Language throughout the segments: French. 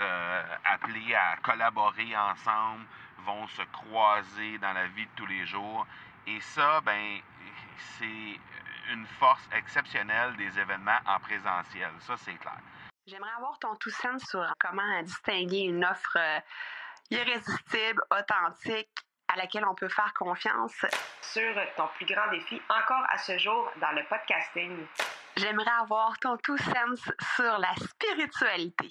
euh, appelés à collaborer ensemble, vont se croiser dans la vie de tous les jours. Et ça, ben, c'est une force exceptionnelle des événements en présentiel. Ça, c'est clair. J'aimerais avoir ton tout sens sur comment distinguer une offre euh, irrésistible, authentique, à laquelle on peut faire confiance. Sur ton plus grand défi encore à ce jour dans le podcasting. J'aimerais avoir ton tout sens sur la spiritualité.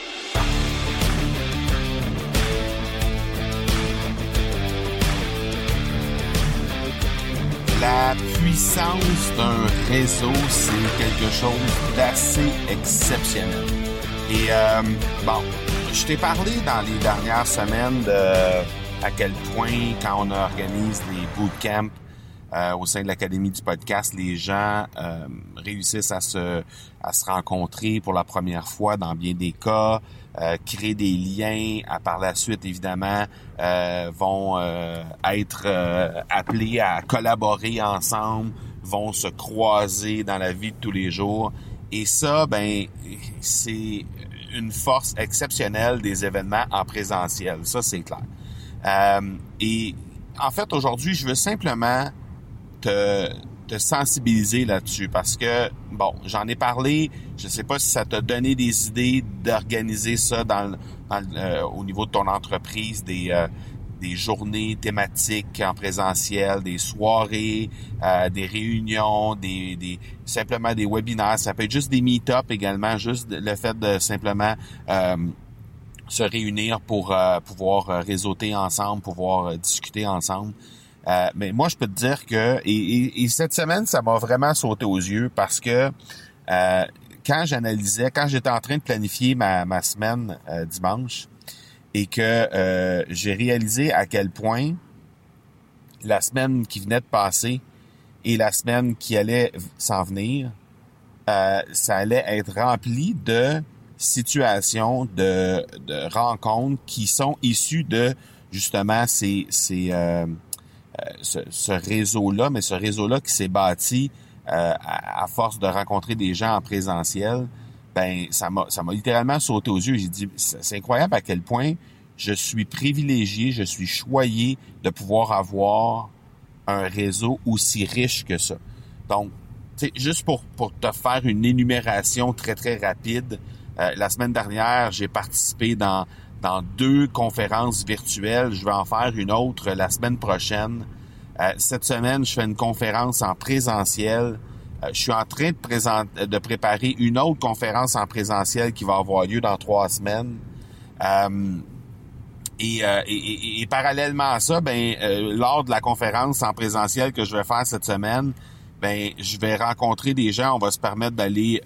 La puissance d'un réseau, c'est quelque chose d'assez exceptionnel. Et euh, bon, je t'ai parlé dans les dernières semaines de à quel point quand on organise des bootcamps euh, au sein de l'académie du podcast, les gens euh, réussissent à se à se rencontrer pour la première fois dans bien des cas, euh, créer des liens, à par la suite évidemment vont être appelés à collaborer ensemble, vont se croiser dans la vie de tous les jours. Et ça, ben, c'est une force exceptionnelle des événements en présentiel. Ça, c'est clair. et en fait, aujourd'hui, je veux simplement te, te sensibiliser là-dessus parce que, bon, j'en ai parlé, je sais pas si ça t'a donné des idées d'organiser ça dans, euh, au niveau de ton entreprise, des, euh, des journées thématiques en présentiel, des soirées, euh, des réunions, des, des simplement des webinaires. Ça peut être juste des meet-up également, juste le fait de simplement se réunir pour pouvoir réseauter ensemble, pouvoir discuter ensemble. Euh, mais moi, je peux te dire que et, cette semaine, ça m'a vraiment sauté aux yeux parce que euh, quand j'analysais, quand j'étais en train de planifier ma, ma semaine euh, dimanche et que j'ai réalisé à quel point la semaine qui venait de passer et la semaine qui allait s'en venir, ça allait être rempli de situations, de, de rencontres qui sont issues de justement ces, ces euh, ce, réseau-là, mais ce réseau-là qui s'est bâti euh, à, force de rencontrer des gens en présentiel, ben ça m'a ça m'a littéralement sauté aux yeux. J'ai dit c'est incroyable à quel point je suis privilégié, je suis choyé de pouvoir avoir un réseau aussi riche que ça. Donc, juste pour, pour te faire une énumération très, très rapide, euh, la semaine dernière, j'ai participé dans dans deux conférences virtuelles. Je vais en faire une autre la semaine prochaine. Euh, cette semaine, je fais une conférence en présentiel. Euh, je suis en train de, de préparer une autre conférence en présentiel qui va avoir lieu dans trois semaines. Euh, et, et, et, parallèlement à ça, ben, lors de la conférence en présentiel que je vais faire cette semaine, ben, je vais rencontrer des gens. On va se permettre d'aller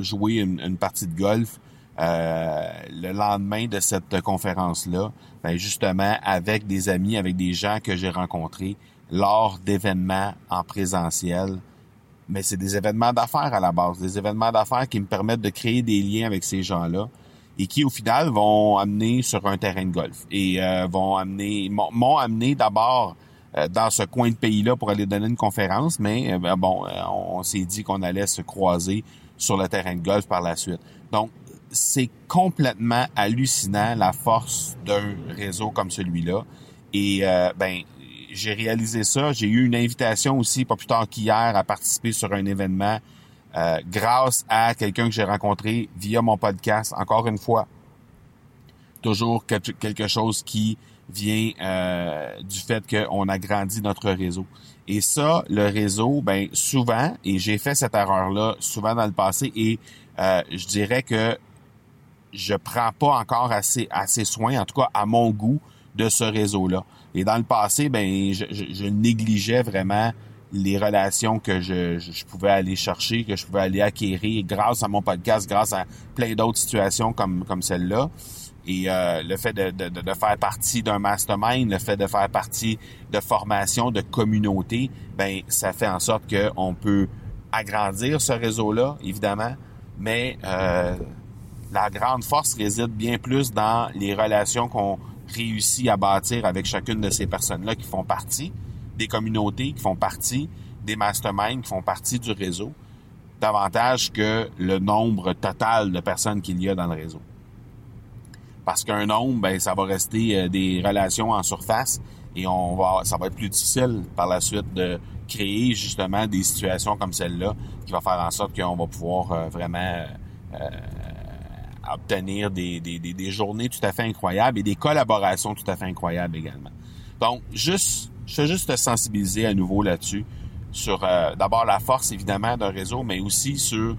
jouer une, une, partie de golf euh, le lendemain de cette conférence-là, ben justement avec des amis, avec des gens que j'ai rencontrés lors d'événements en présentiel. Mais c'est des événements d'affaires à la base, des événements d'affaires qui me permettent de créer des liens avec ces gens-là et qui au final vont amener sur un terrain de golf et euh, vont amener m'ont amené d'abord euh, dans ce coin de pays-là pour aller donner une conférence, mais ben, bon, on s'est dit qu'on allait se croiser sur le terrain de golf par la suite. Donc, c'est complètement hallucinant la force d'un réseau comme celui-là. Et euh, ben, j'ai réalisé ça. J'ai eu une invitation aussi, pas plus tard qu'hier, à participer sur un événement euh, grâce à quelqu'un que j'ai rencontré via mon podcast. Encore une fois, toujours quelque chose qui vient euh, du fait qu'on a grandi notre réseau. Et ça, le réseau, ben souvent, et j'ai fait cette erreur-là souvent dans le passé, et je dirais que je prends pas encore assez assez soin, en tout cas à mon goût, de ce réseau-là. Et dans le passé, ben je, négligeais vraiment les relations que je, je, pouvais aller chercher, que je pouvais aller acquérir grâce à mon podcast, grâce à plein d'autres situations comme, comme celle-là. Et euh, le fait de, de, faire partie d'un mastermind, le fait de faire partie de formation, de communauté, ben ça fait en sorte qu'on peut agrandir ce réseau-là, évidemment, mais euh, la grande force réside bien plus dans les relations qu'on réussit à bâtir avec chacune de ces personnes-là qui font partie des communautés, qui font partie des masterminds, qui font partie du réseau, davantage que le nombre total de personnes qu'il y a dans le réseau. Parce qu'un nombre, ben, ça va rester euh, des relations en surface et on va, ça va être plus difficile par la suite de créer justement des situations comme celle-là qui va faire en sorte qu'on va pouvoir euh, vraiment euh, obtenir des, des, des, journées tout à fait incroyables et des collaborations tout à fait incroyables également. Donc, juste, je veux juste te sensibiliser à nouveau là-dessus, sur euh, d'abord la force évidemment d'un réseau, mais aussi sur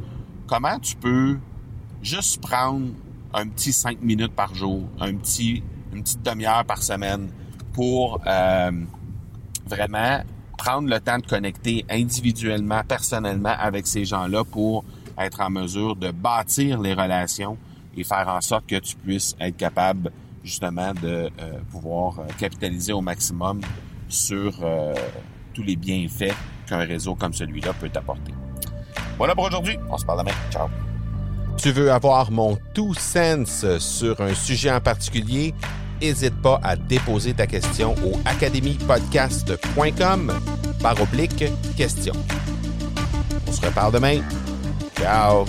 comment tu peux juste prendre un petit cinq minutes par jour, un petit, une petite demi-heure par semaine pour euh, vraiment prendre le temps de connecter individuellement, personnellement avec ces gens-là pour être en mesure de bâtir les relations et faire en sorte que tu puisses être capable justement de euh, pouvoir euh, capitaliser au maximum sur euh, tous les bienfaits qu'un réseau comme celui-là peut t'apporter. Voilà pour aujourd'hui. On se parle demain. Ciao. Tu veux avoir mon tout sens sur un sujet en particulier? N'hésite pas à déposer ta question au academypodcast.com par oblique question. On se reparle demain. Ciao!